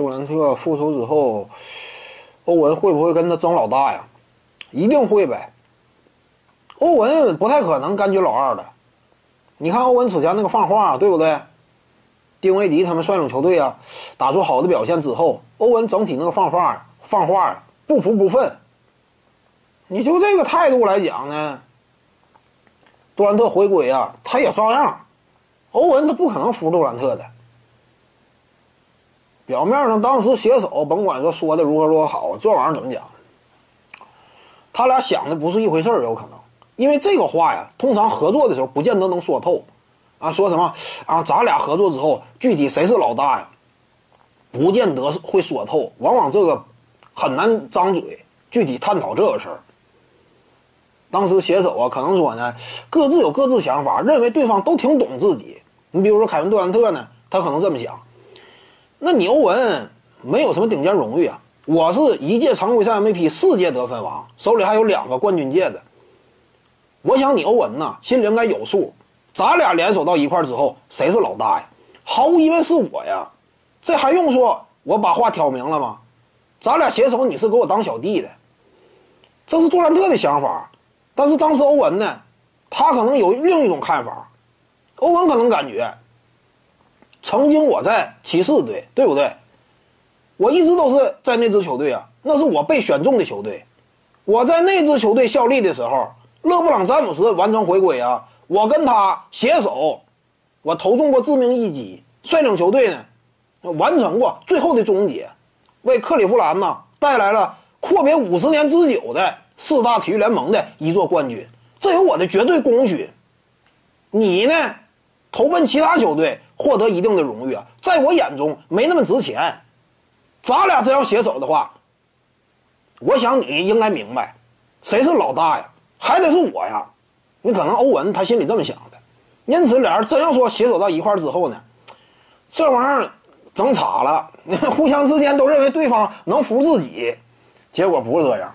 杜兰特复出之后，欧文会不会跟他争老大呀？一定会呗。欧文不太可能甘居老二的。你看欧文此前那个放话，对不对？丁威迪他们率领球队啊，打出好的表现之后，欧文整体那个放话放话不服不忿。你就这个态度来讲呢，杜兰特回归啊，他也照样。欧文他不可能服杜兰特的。表面上当时携手，甭管说说的如何如何好，这玩意儿怎么讲？他俩想的不是一回事儿，有可能。因为这个话呀，通常合作的时候不见得能说透，啊，说什么啊？咱俩合作之后，具体谁是老大呀？不见得会说透，往往这个很难张嘴具体探讨这个事儿。当时携手啊，可能说呢，各自有各自想法，认为对方都挺懂自己。你比如说凯文杜兰特呢，他可能这么想。那你欧文没有什么顶尖荣誉啊，我是一届常规赛 MVP，四届得分王，手里还有两个冠军戒指。我想你欧文呐，心里应该有数。咱俩联手到一块之后，谁是老大呀？毫无疑问是我呀。这还用说？我把话挑明了吗？咱俩携手，你是给我当小弟的。这是杜兰特的想法，但是当时欧文呢，他可能有另一种看法。欧文可能感觉，曾经我在骑士队，对不对？我一直都是在那支球队啊，那是我被选中的球队。我在那支球队效力的时候。勒布朗·詹姆斯完成回归啊！我跟他携手，我投中过致命一击，率领球队呢，完成过最后的终结，为克利夫兰呐带来了阔别五十年之久的四大体育联盟的一座冠军，这有我的绝对功勋。你呢，投奔其他球队获得一定的荣誉，在我眼中没那么值钱。咱俩真要携手的话，我想你应该明白，谁是老大呀？还得是我呀，你可能欧文他心里这么想的，因此俩人真要说携手到一块儿之后呢，这玩意儿整岔了，互相之间都认为对方能服自己，结果不是这样。